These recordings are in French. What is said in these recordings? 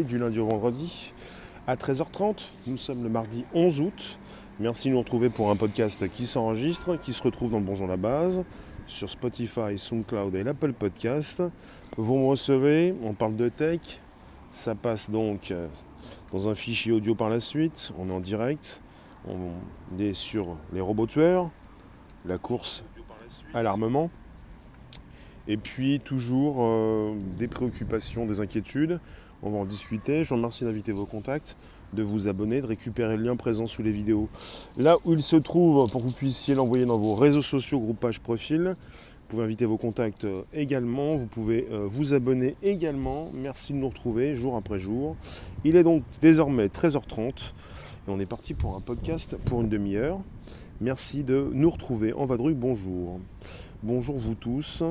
du lundi au vendredi à 13h30. Nous sommes le mardi 11 août. Merci de nous retrouver pour un podcast qui s'enregistre, qui se retrouve dans le Bonjour la base, sur Spotify, SoundCloud et l'Apple Podcast. Vous me recevez, on parle de tech. Ça passe donc euh, dans un fichier audio par la suite. On est en direct. On est sur les robots tueurs, la course à l'armement. Et puis toujours euh, des préoccupations, des inquiétudes. On va en discuter. Je vous remercie d'inviter vos contacts, de vous abonner, de récupérer le lien présent sous les vidéos. Là où il se trouve, pour que vous puissiez l'envoyer dans vos réseaux sociaux, groupage profil. Vous pouvez inviter vos contacts euh, également. Vous pouvez euh, vous abonner également. Merci de nous retrouver jour après jour. Il est donc désormais 13h30 et on est parti pour un podcast pour une demi-heure. Merci de nous retrouver en vadrouille. Bonjour. Bonjour vous tous.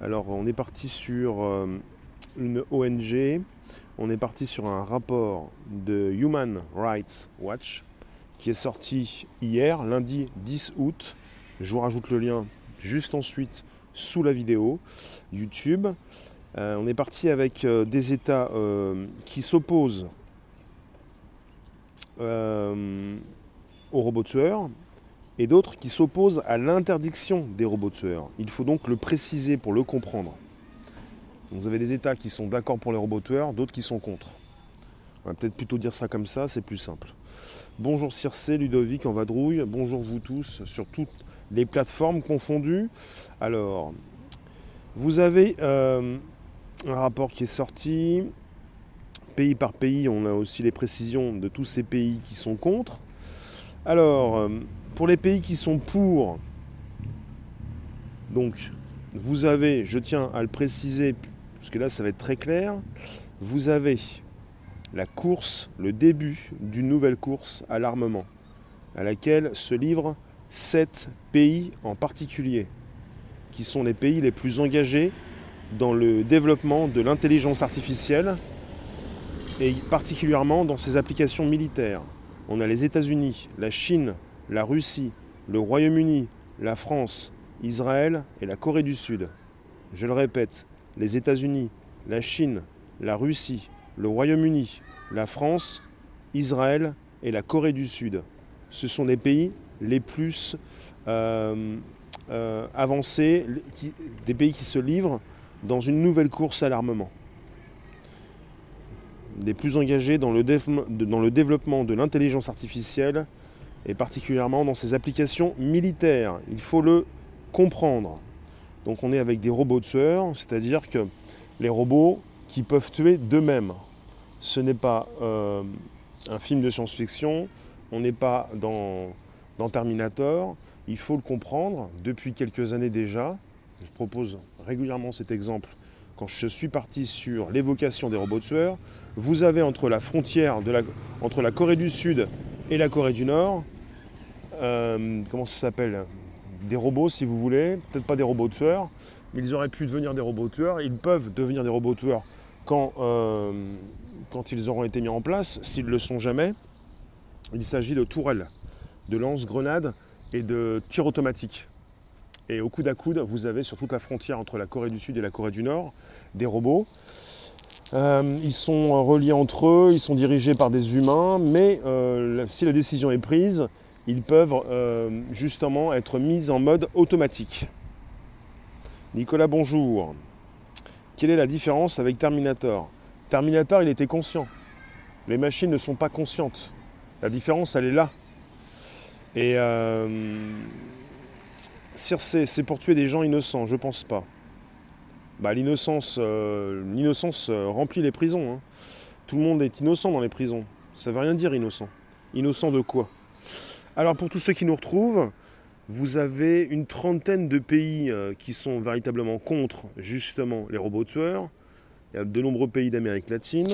Alors on est parti sur euh, une ONG. On est parti sur un rapport de Human Rights Watch qui est sorti hier, lundi 10 août. Je vous rajoute le lien juste ensuite sous la vidéo YouTube. Euh, on est parti avec euh, des États qui s'opposent aux robots tueurs, et d'autres qui s'opposent à l'interdiction des robots tueurs. Il faut donc le préciser pour le comprendre. Vous avez des États qui sont d'accord pour les robots tueurs, d'autres qui sont contre. On va peut-être plutôt dire ça comme ça, c'est plus simple. Bonjour Circe, Ludovic en vadrouille, bonjour vous tous sur toutes les plateformes confondues. Alors, vous avez euh, un rapport qui est sorti. Pays par pays, on a aussi les précisions de tous ces pays qui sont contre. Alors, euh, pour les pays qui sont pour, donc vous avez, je tiens à le préciser, parce que là ça va être très clair, vous avez la course, le début d'une nouvelle course à l'armement, à laquelle se livrent sept pays en particulier, qui sont les pays les plus engagés dans le développement de l'intelligence artificielle et particulièrement dans ses applications militaires. On a les États-Unis, la Chine, la Russie, le Royaume-Uni, la France, Israël et la Corée du Sud. Je le répète, les États-Unis, la Chine, la Russie, le Royaume-Uni, la France, Israël et la Corée du Sud. Ce sont les pays les plus euh, euh, avancés, des pays qui se livrent dans une nouvelle course à l'armement. Des plus engagés dans le, développement de l'intelligence artificielle et particulièrement dans ces applications militaires. Il faut le comprendre. Donc on est avec des robots tueurs, c'est-à-dire que les robots qui peuvent tuer d'eux-mêmes. Ce n'est pas euh, un film de science-fiction, on n'est pas dans, Terminator, il faut le comprendre depuis quelques années déjà. Je propose régulièrement cet exemple quand je suis parti sur l'évocation des robots tueurs. Vous avez entre la frontière de entre la Corée du Sud et la Corée du Nord euh, comment ça s'appelle? Des robots, si vous voulez. Peut-être pas des robots tueurs, mais ils auraient pu devenir des robots tueurs. Ils peuvent devenir des robots tueurs quand, euh, ils auront été mis en place, s'ils ne le sont jamais. Il s'agit de tourelles, de lance-grenades et de tirs automatiques. Et au coude à coude, vous avez sur toute la frontière entre la Corée du Sud et la Corée du Nord des robots. Euh, ils sont reliés entre eux, ils sont dirigés par des humains, mais si la décision est prise, ils peuvent euh, justement être mis en mode automatique. Nicolas, bonjour. Quelle est la différence avec Terminator? Terminator, il était conscient. Les machines ne sont pas conscientes. La différence, elle est là. Et euh, c'est pour tuer des gens innocents, je pense pas. Bah, l'innocence, euh, l'innocence remplit les prisons. Hein. Tout le monde est innocent dans les prisons. Ça veut rien dire innocent. Innocent de quoi? Alors pour tous ceux qui nous retrouvent, vous avez une trentaine de pays euh, qui sont véritablement contre justement les robots tueurs. Il y a de nombreux pays d'Amérique latine.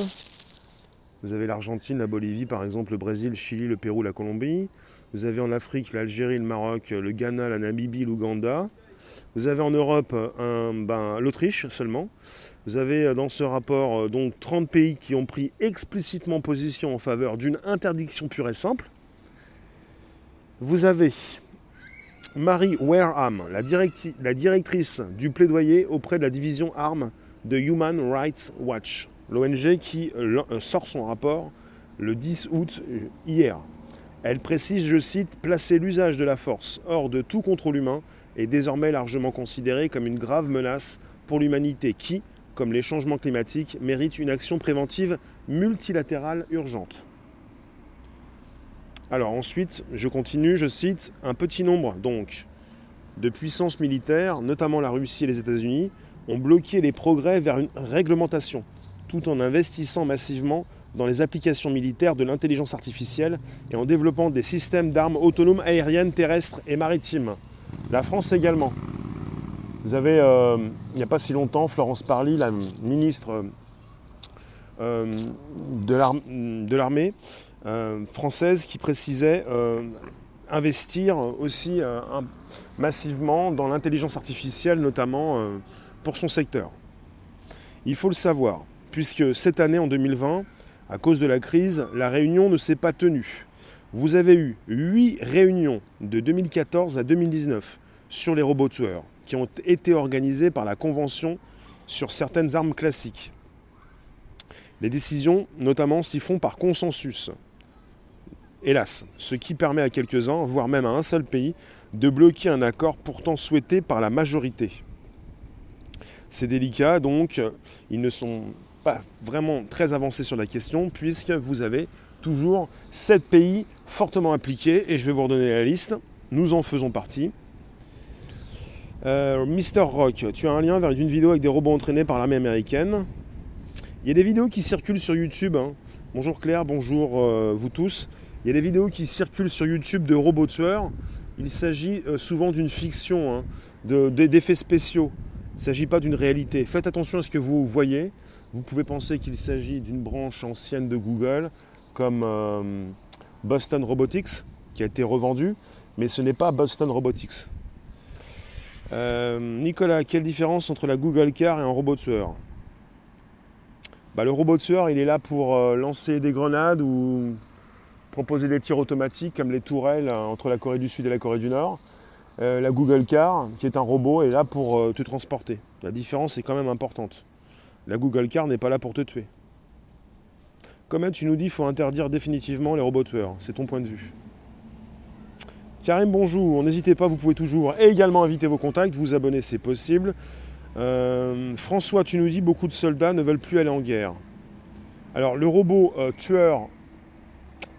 Vous avez l'Argentine, la Bolivie par exemple, le Brésil, le Chili, le Pérou, la Colombie. Vous avez en Afrique l'Algérie, le Maroc, le Ghana, la Namibie, l'Ouganda. Vous avez en Europe ben, l'Autriche seulement. Vous avez euh, dans ce rapport euh, donc 30 pays qui ont pris explicitement position en faveur d'une interdiction pure et simple. Vous avez Marie Wareham, la, directrice du plaidoyer auprès de la division armes de Human Rights Watch. l'ONG qui euh, sort son rapport le 10 août hier. Elle précise, je cite, placer l'usage de la force hors de tout contrôle humain est désormais largement considéré comme une grave menace pour l'humanité qui, comme les changements climatiques, mérite une action préventive multilatérale urgente. Alors ensuite, je continue, je cite, un petit nombre donc de puissances militaires, notamment la Russie et les États-Unis, ont bloqué les progrès vers une réglementation, tout en investissant massivement dans les applications militaires de l'intelligence artificielle et en développant des systèmes d'armes autonomes aériennes, terrestres et maritimes. La France également. Vous avez, euh, il n'y a pas si longtemps, Florence Parly, la ministre euh, de l'armée euh, française, qui précisait investir aussi massivement dans l'intelligence artificielle, notamment pour son secteur. Il faut le savoir, puisque cette année, en 2020, à cause de la crise, la réunion ne s'est pas tenue. Vous avez eu 8 réunions de 2014 à 2019 sur les robots tueurs qui ont été organisées par la Convention sur certaines armes classiques. Les décisions, notamment, s'y font par consensus. Hélas, ce qui permet à quelques-uns, voire même à un seul pays, de bloquer un accord pourtant souhaité par la majorité. C'est délicat, donc ils ne sont pas vraiment très avancé sur la question, puisque vous avez toujours 7 pays fortement impliqués, et je vais vous redonner la liste. Nous en faisons partie. Euh, Mister Rock, tu as un lien vers une vidéo avec des robots entraînés par l'armée américaine. Il y a des vidéos qui circulent sur YouTube. Hein. Bonjour Claire, bonjour euh, vous tous. Il y a des vidéos qui circulent sur YouTube de robots tueurs. Il s'agit euh, souvent d'une fiction, hein, d'effets spéciaux. Il ne s'agit pas d'une réalité. Faites attention à ce que vous voyez. Vous pouvez penser qu'il s'agit d'une branche ancienne de Google, comme euh, Boston Robotics, qui a été revendue, mais ce n'est pas Boston Robotics. Euh, Nicolas, quelle différence entre la Google Car et un robot tueur bah, Le robot tueur, il est là pour lancer des grenades ou proposer des tirs automatiques comme les tourelles entre la Corée du Sud et la Corée du Nord. la Google Car, qui est un robot, est là pour te transporter. La différence est quand même importante. La Google Car n'est pas là pour te tuer. Comment tu nous dis qu'il faut interdire définitivement les robots tueurs. C'est ton point de vue. Karim, bonjour. N'hésitez pas, vous pouvez toujours également inviter vos contacts, vous abonner, c'est possible. Euh, François, tu nous dis beaucoup de soldats ne veulent plus aller en guerre. Alors, le robot euh, tueur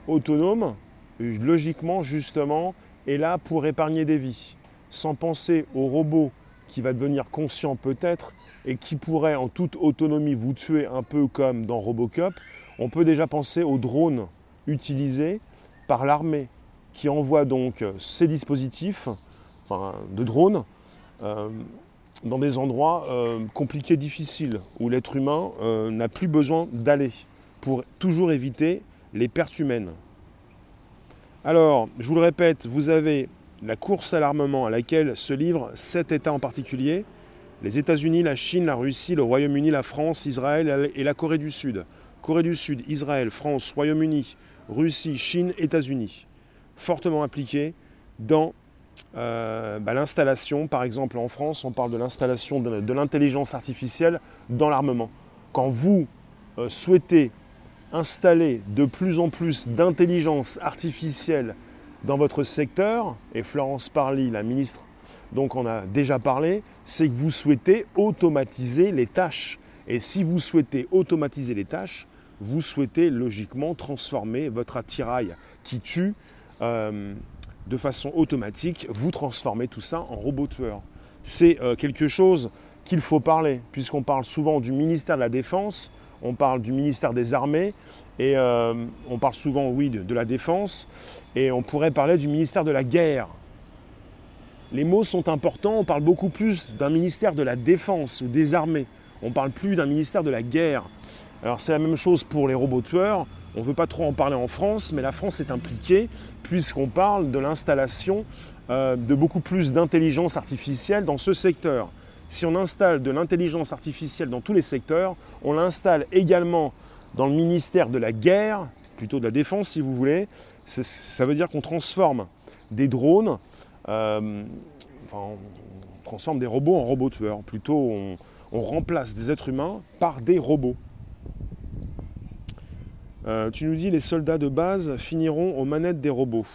autonome, logiquement, justement, est là pour épargner des vies. Sans penser au robot qui va devenir conscient peut-être et qui pourrait en toute autonomie vous tuer un peu comme dans Robocop, on peut déjà penser aux drones utilisés par l'armée qui envoie donc ces dispositifs de drones euh, dans des endroits euh, compliqués, difficiles, où l'être humain euh, n'a plus besoin d'aller pour toujours éviter les pertes humaines. Alors, je vous le répète, vous avez la course à l'armement à laquelle se livrent sept États en particulier, les États-Unis, la Chine, la Russie, le Royaume-Uni, la France, Israël et la Corée du Sud. Corée du Sud, Israël, France, Royaume-Uni, Russie, Chine, États-Unis. Fortement impliqués dans euh, bah, l'installation, par exemple en France, on parle de l'installation de, l'intelligence artificielle dans l'armement. Quand vous euh, souhaitez installer de plus en plus d'intelligence artificielle dans votre secteur, et Florence Parly, la ministre, donc on a déjà parlé, c'est que vous souhaitez automatiser les tâches. Et si vous souhaitez automatiser les tâches, vous souhaitez logiquement transformer votre attirail qui tue euh, de façon automatique, vous transformez tout ça en robot tueur. C'est euh, quelque chose qu'il faut parler, puisqu'on parle souvent du ministère de la Défense, on parle du ministère des Armées, et euh, on parle souvent, oui, de, la Défense, et on pourrait parler du ministère de la Guerre. Les mots sont importants, on parle beaucoup plus d'un ministère de la Défense ou des Armées, on parle plus d'un ministère de la Guerre. Alors c'est la même chose pour les robots tueurs, on ne veut pas trop en parler en France, mais la France est impliquée puisqu'on parle de l'installation euh, de beaucoup plus d'intelligence artificielle dans ce secteur si on installe de l'intelligence artificielle dans tous les secteurs, on l'installe également dans le ministère de la guerre, plutôt de la défense si vous voulez. Ça veut dire qu'on transforme des drones, euh, enfin, on transforme des robots en robots tueurs. Plutôt, on, remplace des êtres humains par des robots. Euh, tu nous dis les soldats de base finiront aux manettes des robots.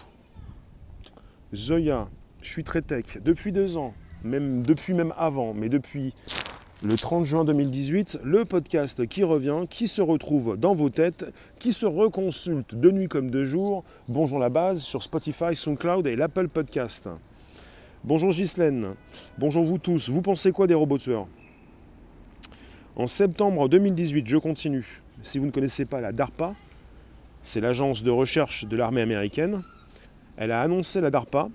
Zoya, je suis très tech. Depuis deux ans, même depuis même avant, mais depuis le 30 juin 2018, le podcast qui revient, qui se retrouve dans vos têtes, qui se reconsulte de nuit comme de jour. Bonjour la base sur Spotify, SoundCloud et l'Apple Podcast. Bonjour Ghislaine, bonjour vous tous. Vous pensez quoi des robots tueurs En septembre 2018, je continue. Si vous ne connaissez pas la DARPA, c'est l'agence de recherche de l'armée américaine. Elle a annoncé, la DARPA,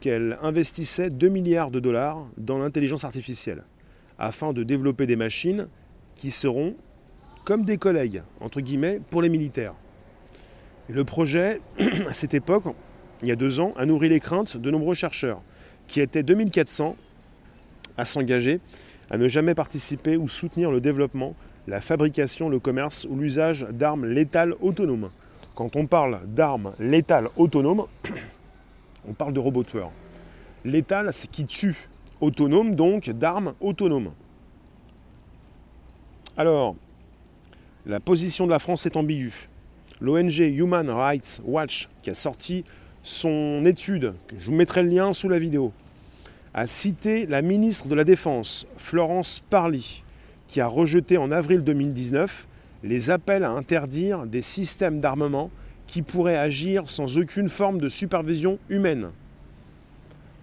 qu'elle investissait 2 milliards de dollars dans l'intelligence artificielle afin de développer des machines qui seront comme des collègues, entre guillemets, pour les militaires. le projet, à cette époque, il y a deux ans, a nourri les craintes de nombreux chercheurs, qui étaient 2400 à s'engager à ne jamais participer ou soutenir le développement la fabrication, le commerce ou l'usage d'armes létales autonomes. Quand on parle d'armes létales autonomes, on parle de robots tueurs. Létal, c'est qui tue. Autonome, donc, d'armes autonomes. Alors, la position de la France est ambiguë. L'ONG Human Rights Watch, qui a sorti son étude, que je vous mettrai le lien sous la vidéo, a cité la ministre de la Défense, Florence Parly, qui a rejeté en avril 2019 les appels à interdire des systèmes d'armement qui pourraient agir sans aucune forme de supervision humaine,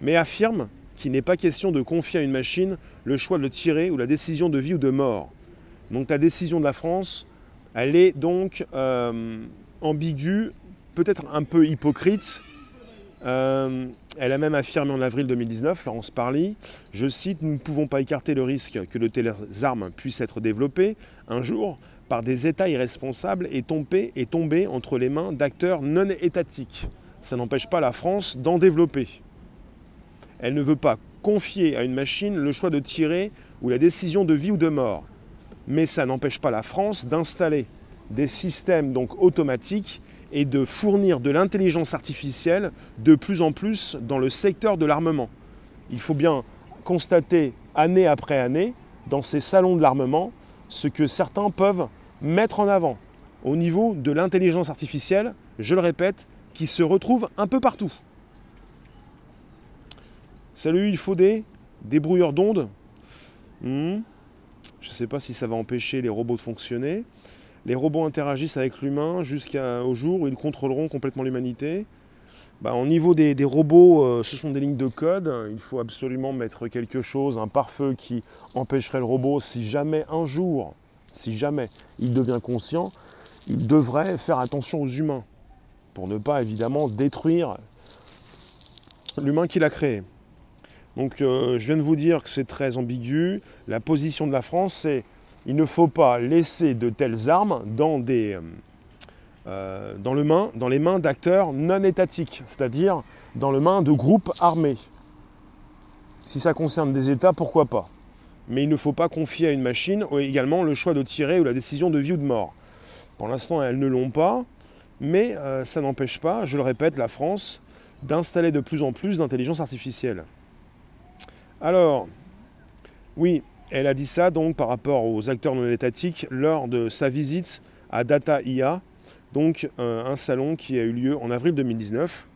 mais affirme qu'il n'est pas question de confier à une machine le choix de tirer ou la décision de vie ou de mort. Donc la décision de la France, elle est donc euh, ambiguë, peut-être un peu hypocrite, euh, elle a même affirmé en avril 2019, Laurence Parly, je cite, Nous ne pouvons pas écarter le risque que de telles armes puissent être développées. Un jour par des États irresponsables et tomber, et tomber entre les mains d'acteurs non étatiques. Ça n'empêche pas la France d'en développer. Elle ne veut pas confier à une machine le choix de tirer ou la décision de vie ou de mort. Mais ça n'empêche pas la France d'installer des systèmes donc automatiques et de fournir de l'intelligence artificielle de plus en plus dans le secteur de l'armement. Il faut bien constater année après année dans ces salons de l'armement ce que certains peuvent mettre en avant au niveau de l'intelligence artificielle, je le répète, qui se retrouve un peu partout. Salut, il faut des, débrouilleurs d'ondes. Hmm. Je ne sais pas si ça va empêcher les robots de fonctionner. Les robots interagissent avec l'humain jusqu'au jour où ils contrôleront complètement l'humanité. Bah, au niveau des, robots, euh, ce sont des lignes de code. Il faut absolument mettre quelque chose, un pare-feu qui empêcherait le robot, si jamais un jour, si jamais il devient conscient, il devrait faire attention aux humains pour ne pas évidemment détruire l'humain qu'il a créé. Donc euh, je viens de vous dire que c'est très ambigu. La position de la France, c'est il ne faut pas laisser de telles armes dans, des, euh, euh, dans, le main, dans les mains d'acteurs non étatiques, c'est-à-dire dans les mains de groupes armés. Si ça concerne des États, pourquoi pas? Mais il ne faut pas confier à une machine également le choix de tirer ou la décision de vie ou de mort. Pour l'instant, elles ne l'ont pas, mais euh, ça n'empêche pas, je le répète, la France d'installer de plus en plus d'intelligence artificielle. Alors, oui, elle a dit ça donc par rapport aux acteurs non étatiques lors de sa visite à Data IA, donc euh, un salon qui a eu lieu en avril 2019.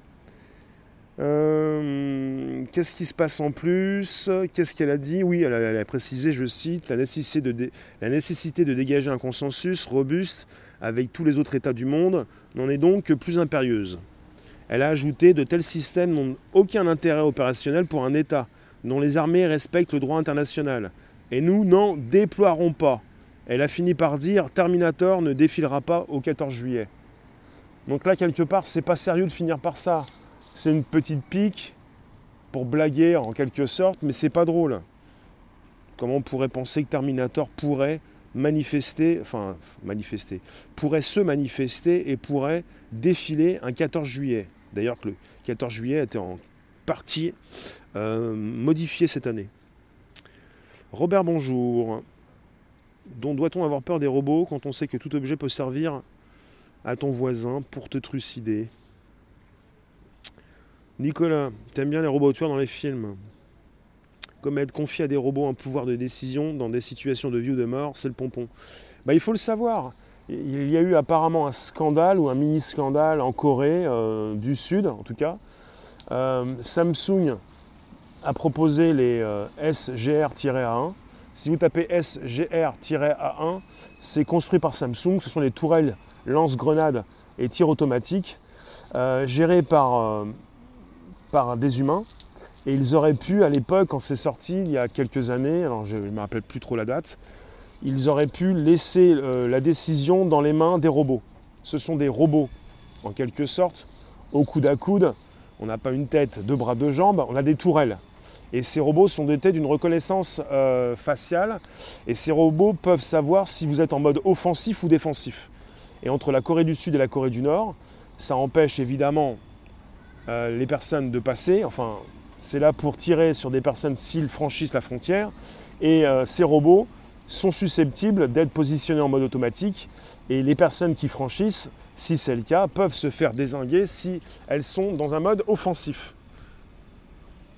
Euh, qu'est-ce qui se passe en plus? Qu'est-ce qu'elle a dit? Oui, elle a, précisé, je cite, la nécessité, de la nécessité de dégager un consensus robuste avec tous les autres États du monde n'en est donc que plus impérieuse. Elle a ajouté de tels systèmes n'ont aucun intérêt opérationnel pour un État dont les armées respectent le droit international et nous n'en déploierons pas. Elle a fini par dire Terminator ne défilera pas au 14 juillet. Donc là, quelque part, c'est pas sérieux de finir par ça. C'est une petite pique pour blaguer en quelque sorte, mais c'est pas drôle. Comment on pourrait penser que Terminator pourrait manifester, enfin manifester, pourrait se manifester et pourrait défiler un 14 juillet. D'ailleurs que le 14 juillet été en partie euh, modifié cette année. Robert, bonjour. Dont doit-on avoir peur des robots quand on sait que tout objet peut servir à ton voisin pour te trucider? Nicolas, t'aimes bien les robots tueurs dans les films Comme être confié à des robots un pouvoir de décision dans des situations de vie ou de mort, c'est le pompon. Bah, il faut le savoir. il y a eu apparemment un scandale ou un mini-scandale en Corée euh, du Sud, en tout cas. Euh, Samsung a proposé les euh, SGR-A1. Si vous tapez SGR-A1, c'est construit par Samsung. Ce sont les tourelles lance-grenades et tir automatique gérées par, par des humains. Et ils auraient pu, à l'époque, quand c'est sorti, il y a quelques années, alors je ne me rappelle plus trop la date, ils auraient pu laisser euh, la décision dans les mains des robots. Ce sont des robots, en quelque sorte, au coude à coude. On n'a pas une tête, deux bras, deux jambes, on a des tourelles. Et ces robots sont dotés d'une reconnaissance euh, faciale. Et ces robots peuvent savoir si vous êtes en mode offensif ou défensif. Et entre la Corée du Sud et la Corée du Nord, ça empêche évidemment euh, les personnes de passer. Enfin, c'est là pour tirer sur des personnes s'ils franchissent la frontière. Et ces robots sont susceptibles d'être positionnés en mode automatique et les personnes qui franchissent, si c'est le cas, peuvent se faire désinguer si elles sont dans un mode offensif.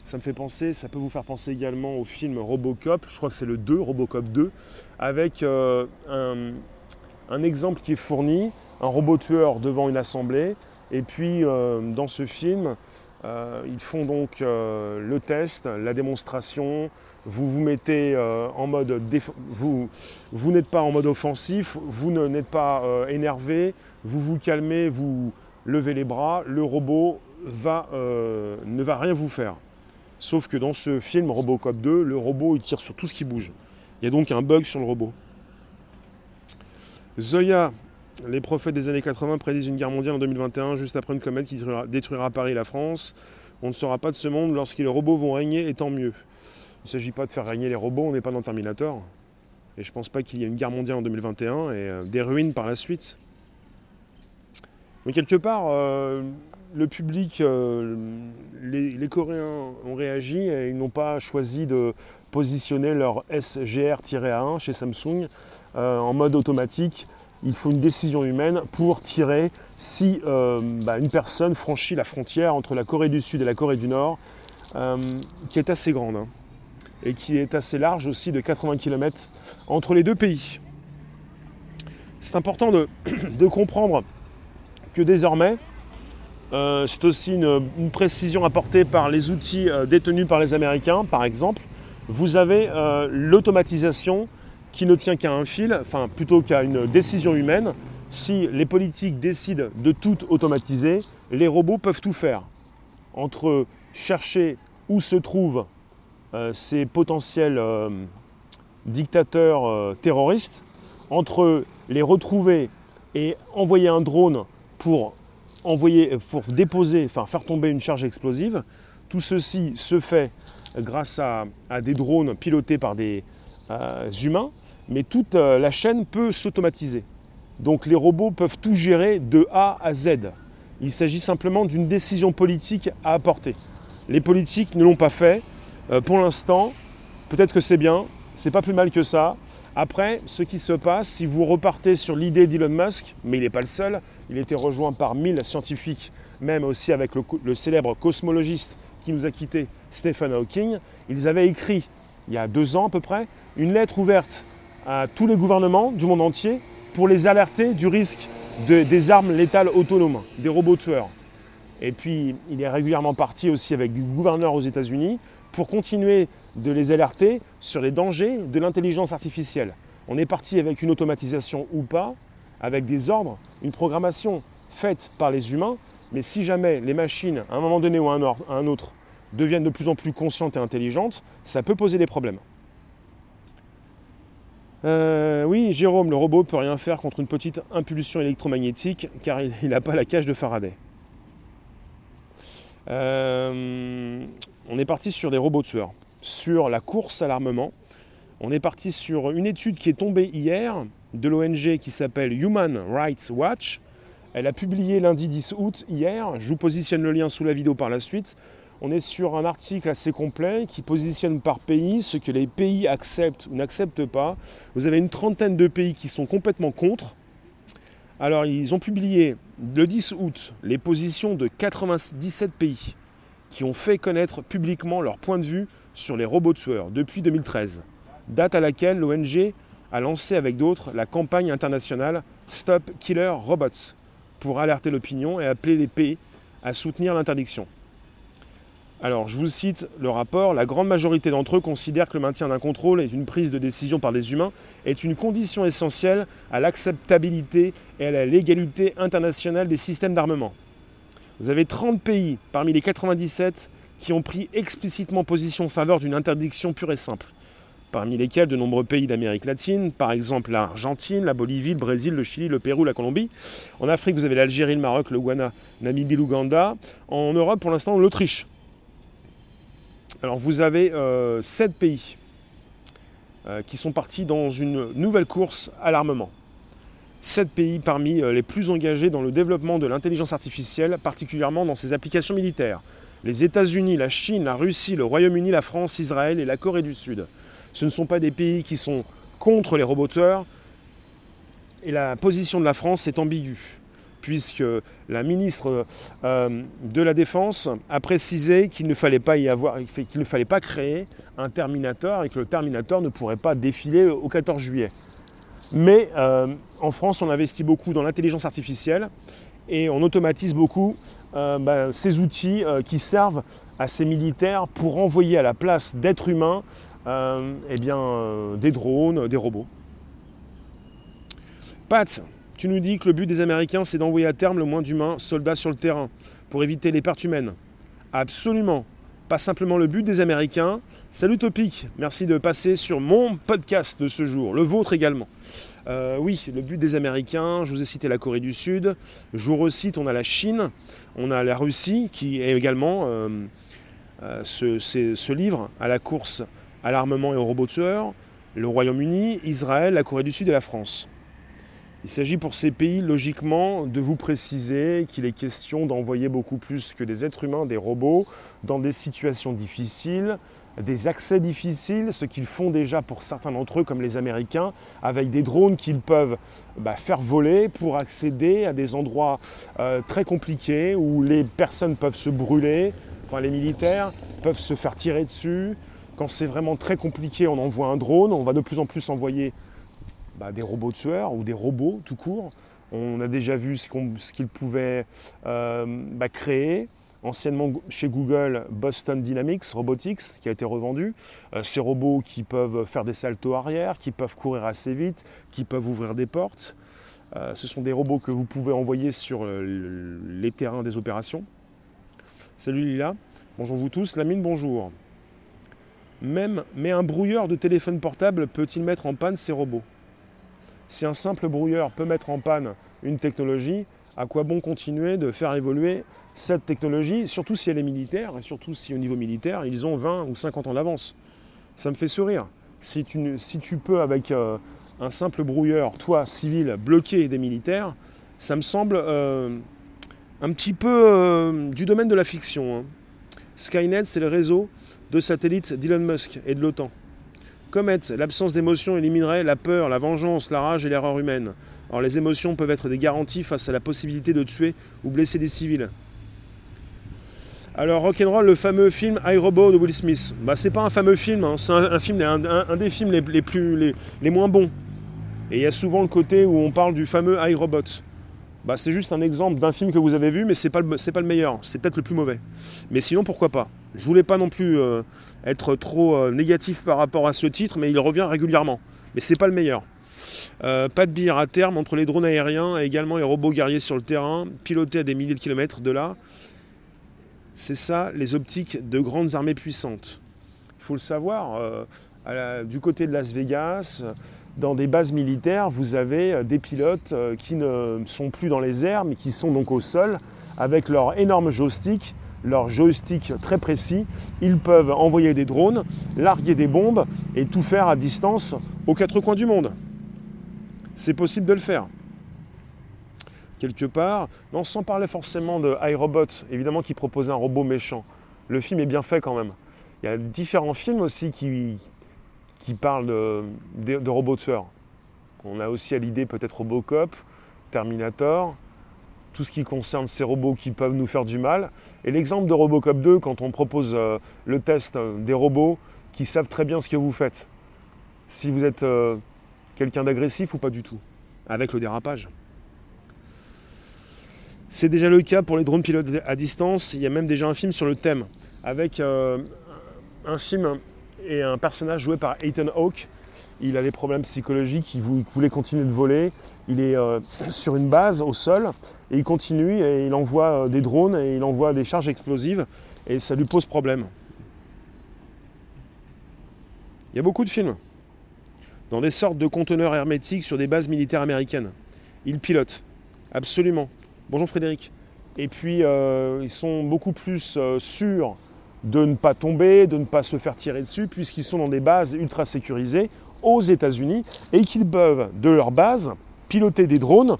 Ça me fait penser, ça peut vous faire penser également au film Robocop, je crois que c'est le 2, Robocop 2, avec euh, un, exemple qui est fourni, un robot tueur devant une assemblée, et puis euh, dans ce film, euh, ils font donc le test, la démonstration, vous vous mettez en mode vous, vous n'êtes pas en mode offensif, vous n'êtes pas énervé, vous vous calmez, vous levez les bras, le robot va, ne va rien vous faire. Sauf que dans ce film Robocop 2, le robot il tire sur tout ce qui bouge. Il y a donc un bug sur le robot. Zoya, les prophètes des années 80 prédisent une guerre mondiale en 2021, juste après une comète qui détruira Paris et la France. On ne sera pas de ce monde lorsque les robots vont régner, et tant mieux. Il ne s'agit pas de faire régner les robots, on n'est pas dans Terminator. Et je ne pense pas qu'il y ait une guerre mondiale en 2021 et euh, des ruines par la suite. Mais quelque part, euh, le public, euh, les, Coréens ont réagi et ils n'ont pas choisi de positionner leur SGR-A1 chez Samsung en mode automatique. Il faut une décision humaine pour tirer si bah, une personne franchit la frontière entre la Corée du Sud et la Corée du Nord, qui est assez grande. Hein et qui est assez large aussi de 80 km entre les deux pays. C'est important de, comprendre que désormais, euh, c'est aussi une, précision apportée par les outils euh, détenus par les Américains, par exemple. Vous avez euh, l'automatisation qui ne tient qu'à un fil, enfin plutôt qu'à une décision humaine. Si les politiques décident de tout automatiser, les robots peuvent tout faire. Entre chercher où se trouve euh, ces potentiels dictateurs terroristes, entre les retrouver et envoyer un drone pour, envoyer, pour déposer, enfin faire tomber une charge explosive, tout ceci se fait grâce à, des drones pilotés par des humains, mais toute la chaîne peut s'automatiser. Donc les robots peuvent tout gérer de A à Z. Il s'agit simplement d'une décision politique à apporter. Les politiques ne l'ont pas fait, euh, pour l'instant, peut-être que c'est bien, c'est pas plus mal que ça. Après, ce qui se passe, si vous repartez sur l'idée d'Elon Musk, mais il n'est pas le seul, il était rejoint par mille scientifiques, même aussi avec le, célèbre cosmologiste qui nous a quittés, Stephen Hawking, ils avaient écrit, il y a deux ans à peu près, une lettre ouverte à tous les gouvernements du monde entier pour les alerter du risque des armes létales autonomes, des robots tueurs. Et puis, il est régulièrement parti aussi avec du gouverneur aux États-Unis pour continuer de les alerter sur les dangers de l'intelligence artificielle. On est parti avec une automatisation ou pas, avec des ordres, une programmation faite par les humains, mais si jamais les machines, à un moment donné ou à un autre, deviennent de plus en plus conscientes et intelligentes, ça peut poser des problèmes. Euh, oui, Jérôme, le robot peut rien faire contre une petite impulsion électromagnétique car il n'a pas la cage de Faraday. Euh, on est parti sur des robots tueurs, sur la course à l'armement. On est parti sur une étude qui est tombée hier de l'ONG qui s'appelle Human Rights Watch. Elle a publié lundi 10 août hier. Je vous positionne le lien sous la vidéo par la suite. On est sur un article assez complet qui positionne par pays ce que les pays acceptent ou n'acceptent pas. Vous avez une trentaine de pays qui sont complètement contre. Alors ils ont publié le 10 août les positions de 97 pays qui ont fait connaître publiquement leur point de vue sur les robots tueurs depuis 2013, date à laquelle l'ONG a lancé avec d'autres la campagne internationale Stop Killer Robots pour alerter l'opinion et appeler les pays à soutenir l'interdiction. Alors, je vous cite le rapport. La grande majorité d'entre eux considèrent que le maintien d'un contrôle et d'une prise de décision par des humains est une condition essentielle à l'acceptabilité et à la légalité internationale des systèmes d'armement. Vous avez 30 pays parmi les 97 qui ont pris explicitement position en faveur d'une interdiction pure et simple, parmi lesquels de nombreux pays d'Amérique latine, par exemple l'Argentine, la Bolivie, le Brésil, le Chili, le Pérou, la Colombie. En Afrique, vous avez l'Algérie, le Maroc, le Ghana, Namibie, l'Ouganda. En Europe, pour l'instant, l'Autriche. Alors vous avez euh, 7 pays euh, qui sont partis dans une nouvelle course à l'armement. 7 pays parmi euh, les plus engagés dans le développement de l'intelligence artificielle, particulièrement dans ses applications militaires. Les États-Unis, la Chine, la Russie, le Royaume-Uni, la France, Israël et la Corée du Sud. Ce ne sont pas des pays qui sont contre les roboteurs. Et la position de la France est ambiguë, puisque la ministre euh, de la Défense a précisé qu'il ne fallait pas y avoir, qu'il ne fallait pas créer un Terminator et que le Terminator ne pourrait pas défiler au 14 juillet. Mais euh, en France, on investit beaucoup dans l'intelligence artificielle et on automatise beaucoup euh, bah, ces outils euh, qui servent à ces militaires pour envoyer à la place d'êtres humains euh, eh bien, des drones, des robots. Pat, tu nous dis que le but des Américains, c'est d'envoyer à terme le moins d'humains soldats sur le terrain pour éviter les pertes humaines. Absolument. Pas simplement le but des Américains. Salut Topic, merci de passer sur mon podcast de ce jour, le vôtre également. Euh, oui, le but des Américains, je vous ai cité la Corée du Sud, je vous recite, on a la Chine, on a la Russie qui également euh, euh, ce- ce livre à la course à l'armement et aux robots tueurs, le Royaume-Uni, Israël, la Corée du Sud et la France. Il s'agit pour ces pays, logiquement, de vous préciser qu'il est question d'envoyer beaucoup plus que des êtres humains, des robots, dans des situations difficiles, des accès difficiles, ce qu'ils font déjà pour certains d'entre eux, comme les Américains, avec des drones qu'ils peuvent bah, faire voler pour accéder à des endroits euh, très compliqués où les personnes peuvent se brûler, enfin les militaires peuvent se faire tirer dessus. Quand c'est vraiment très compliqué, on envoie un drone, on va de plus en plus envoyer bah, des robots tueurs ou des robots tout court. On a déjà vu ce qu'ils pouvaient euh, bah, créer. Anciennement chez Google, Boston Dynamics Robotics, qui a été revendu. Euh, ces robots qui peuvent faire des saltos arrière, qui peuvent courir assez vite, qui peuvent ouvrir des portes. Euh, ce sont des robots que vous pouvez envoyer sur euh, le- les terrains des opérations. Salut Lila, bonjour vous tous. Lamine, bonjour. Même, mais un brouilleur de téléphone portable peut-il mettre en panne ces robots? Si un simple brouilleur peut mettre en panne une technologie, à quoi bon continuer de faire évoluer cette technologie, surtout si elle est militaire, et surtout si au niveau militaire, ils ont 20 ou 50 ans d'avance. Ça me fait sourire. Si tu, peux, avec euh, un simple brouilleur, toi, civil, bloquer des militaires, ça me semble euh, un petit peu euh, du domaine de la fiction. hein. Skynet, c'est le réseau de satellites d'Elon Musk et de l'OTAN. Comet, l'absence d'émotion éliminerait la peur, la vengeance, la rage et l'erreur humaine. Or, les émotions peuvent être des garanties face à la possibilité de tuer ou blesser des civils. Alors, Rock'n'Roll, le fameux film iRobot de Will Smith. Bah, c'est pas un fameux film, hein, c'est un, film, un, des films les, plus, les, moins bons. Et il y a souvent le côté où on parle du fameux iRobot. Bah, c'est juste un exemple d'un film que vous avez vu, mais c'est pas, pas le meilleur, c'est peut-être le plus mauvais. Mais sinon, pourquoi pas? Je voulais pas non plus euh, être trop euh, négatif par rapport à ce titre, mais il revient régulièrement. Mais c'est pas le meilleur. Euh, pas de billard à terme entre les drones aériens et également les robots guerriers sur le terrain, pilotés à des milliers de kilomètres de là. C'est ça les optiques de grandes armées puissantes. Il faut le savoir, euh, du côté de Las Vegas, dans des bases militaires, vous avez euh, des pilotes euh, qui ne sont plus dans les airs, mais qui sont donc au sol, avec leur énorme joystick, leur joystick très précis. Ils peuvent envoyer des drones, larguer des bombes et tout faire à distance aux quatre coins du monde. C'est possible de le faire. Quelque part, non, sans parler forcément de iRobot, évidemment qui propose un robot méchant. Le film est bien fait quand même. Il y a différents films aussi qui, parlent de, de, de robots tueurs. On a aussi à l'idée peut-être Robocop, Terminator, tout ce qui concerne ces robots qui peuvent nous faire du mal. Et l'exemple de Robocop 2, quand on propose euh, le test euh, des robots qui savent très bien ce que vous faites. Si vous êtes euh, quelqu'un d'agressif ou pas du tout, avec le dérapage. C'est déjà le cas pour les drones pilotés à distance. Il y a même déjà un film sur le thème, avec euh, un film et un personnage joué par Ethan Hawke. Il a des problèmes psychologiques, il voulait continuer de voler. Il est euh, sur une base au sol et il continue et il envoie euh, des drones et il envoie des charges explosives et ça lui pose problème. Il y a beaucoup de films dans des sortes de conteneurs hermétiques sur des bases militaires américaines. Il pilote, absolument. Bonjour Frédéric. Et puis euh, ils sont beaucoup plus euh, sûrs de ne pas tomber, de ne pas se faire tirer dessus, puisqu'ils sont dans des bases ultra sécurisées aux États-Unis et qu'ils peuvent, de leur base, piloter des drones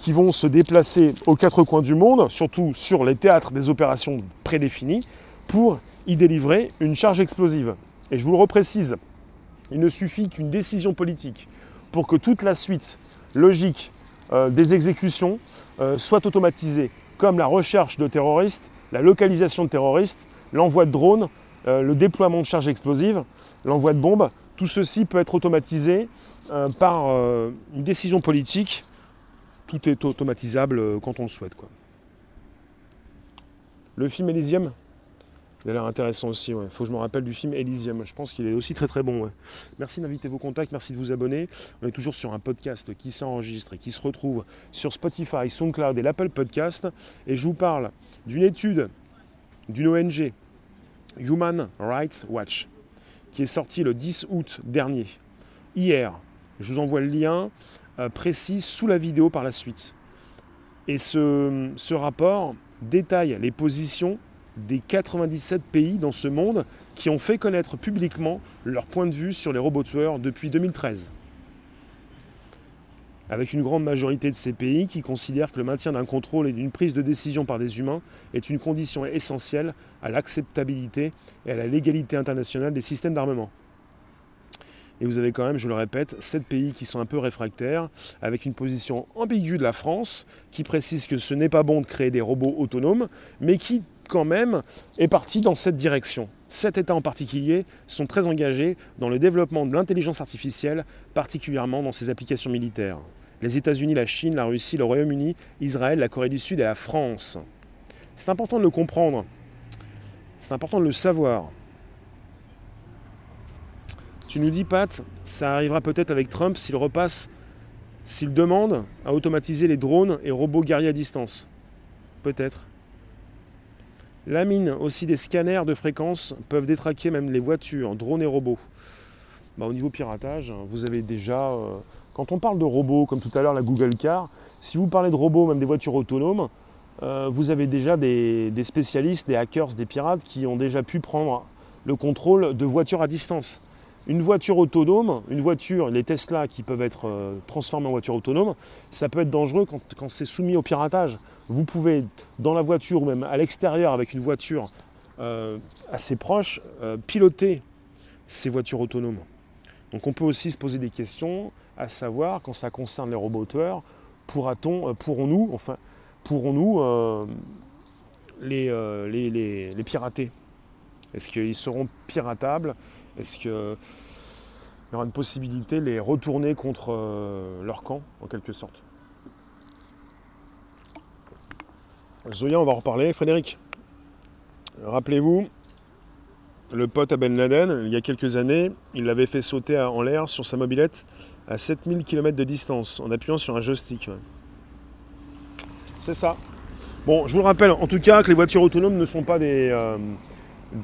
qui vont se déplacer aux quatre coins du monde, surtout sur les théâtres des opérations prédéfinies, pour y délivrer une charge explosive. Et je vous le reprécise, il ne suffit qu'une décision politique pour que toute la suite logique euh, des exécutions euh, soit automatisée, comme la recherche de terroristes, la localisation de terroristes, l'envoi de drones, euh, le déploiement de charges explosives, l'envoi de bombes. Tout ceci peut être automatisé par une décision politique. Tout est automatisable quand on le souhaite. Le film Elysium, il a l'air intéressant aussi. Il faut que je me rappelle du film Elysium. Je pense qu'il est aussi très très bon. Merci d'inviter vos contacts, merci de vous abonner. On est toujours sur un podcast qui s'enregistre et qui se retrouve sur Spotify, SoundCloud et l'Apple Podcast. Et je vous parle d'une étude d'une ONG, Human Rights Watch, qui est sortie le 10 août dernier, hier. Je vous envoie le lien euh, précis sous la vidéo par la suite. Et ce, ce rapport détaille les positions des 97 pays dans ce monde qui ont fait connaître publiquement leur point de vue sur les robots tueurs depuis 2013. Avec une grande majorité de ces pays qui considèrent que le maintien d'un contrôle et d'une prise de décision par des humains est une condition essentielle à l'acceptabilité et à la légalité internationale des systèmes d'armement. Et vous avez quand même, je le répète, 7 pays qui sont un peu réfractaires, avec une position ambiguë de la France, qui précise que ce n'est pas bon de créer des robots autonomes, mais qui quand même est parti dans cette direction. Sept États en particulier sont très engagés dans le développement de l'intelligence artificielle, particulièrement dans ses applications militaires. Les États-Unis, la Chine, la Russie, le Royaume-Uni, Israël, la Corée du Sud et la France. C'est important de le comprendre. C'est important de le savoir. Tu nous dis, Pat, ça arrivera peut-être avec Trump s'il repasse, s'il demande à automatiser les drones et robots guerriers à distance. Peut-être. La mine, aussi des scanners de fréquences peuvent détraquer même les voitures, drones et robots. Bah, au niveau piratage, vous avez déjà. Euh, quand on parle de robots, comme tout à l'heure la Google Car, si vous parlez de robots, même des voitures autonomes, euh, vous avez déjà des, spécialistes, des hackers, des pirates qui ont déjà pu prendre le contrôle de voitures à distance. Une voiture autonome, une voiture, les Tesla qui peuvent être euh, transformées en voiture autonome, ça peut être dangereux quand c'est soumis au piratage. Vous pouvez, dans la voiture ou même à l'extérieur avec une voiture euh, assez proche, euh, piloter ces voitures autonomes. Donc on peut aussi se poser des questions, à savoir, quand ça concerne les robots tueurs, pourra-t-on, euh, pourrons-nous, enfin, pourrons-nous les, pirater? Est-ce qu'ils seront piratables? Est-ce qu'il y aura une possibilité de les retourner contre leur camp, en quelque sorte? Zoya, on va en reparler. Frédéric, rappelez-vous, le pote à Ben Laden, il y a quelques années, il l'avait fait sauter en l'air sur sa mobilette à 7000 km de distance en appuyant sur un joystick. C'est ça. Bon, je vous le rappelle en tout cas que les voitures autonomes ne sont pas des, euh,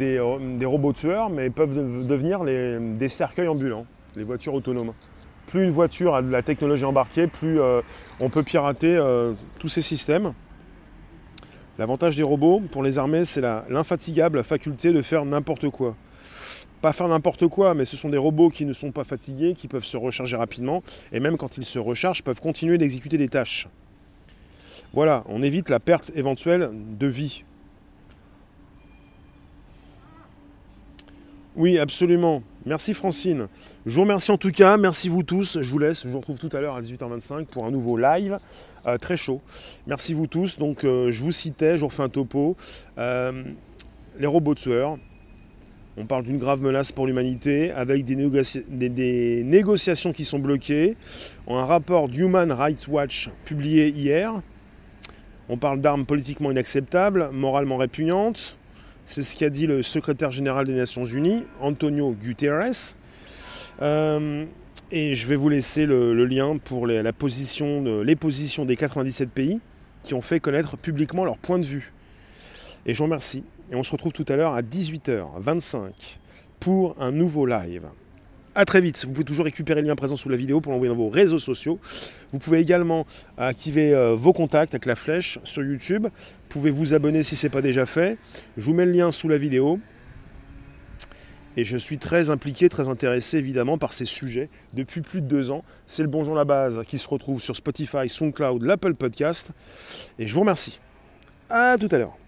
euh, des, robots tueurs, mais peuvent devenir des cercueils ambulants, les voitures autonomes. Plus une voiture a de la technologie embarquée, plus euh, on peut pirater tous ces systèmes. L'avantage des robots pour les armées, c'est l'infatigable faculté de faire n'importe quoi. Pas faire n'importe quoi, mais ce sont des robots qui ne sont pas fatigués, qui peuvent se recharger rapidement, et même quand ils se rechargent, peuvent continuer d'exécuter des tâches. Voilà, on évite la perte éventuelle de vie. Oui, absolument. Merci Francine. Je vous remercie en tout cas. Merci vous tous. Je vous laisse. Je vous retrouve tout à l'heure à 18h25 pour un nouveau live. Euh, très chaud. Merci vous tous. Donc euh, je vous citais, je vous refais un topo. Euh, les robots tueurs. On parle d'une grave menace pour l'humanité avec des, des, négociations qui sont bloquées. Un rapport d'Human Rights Watch publié hier. On parle d'armes politiquement inacceptables, moralement répugnantes. C'est ce qu'a dit le secrétaire général des Nations Unies, Antonio Guterres. Euh, et je vais vous laisser le, lien pour la position les positions des 97 pays qui ont fait connaître publiquement leur point de vue. Et je vous remercie. Et on se retrouve tout à l'heure à 18h25 pour un nouveau live. A très vite. Vous pouvez toujours récupérer le lien présent sous la vidéo pour l'envoyer dans vos réseaux sociaux. Vous pouvez également activer euh, vos contacts avec la flèche sur YouTube. Vous pouvez vous abonner si ce n'est pas déjà fait. Je vous mets le lien sous la vidéo. Et je suis très impliqué, très intéressé évidemment par ces sujets depuis plus de deux ans. C'est le Bonjour la base qui se retrouve sur Spotify, SoundCloud, l'Apple Podcast. Et je vous remercie. A tout à l'heure.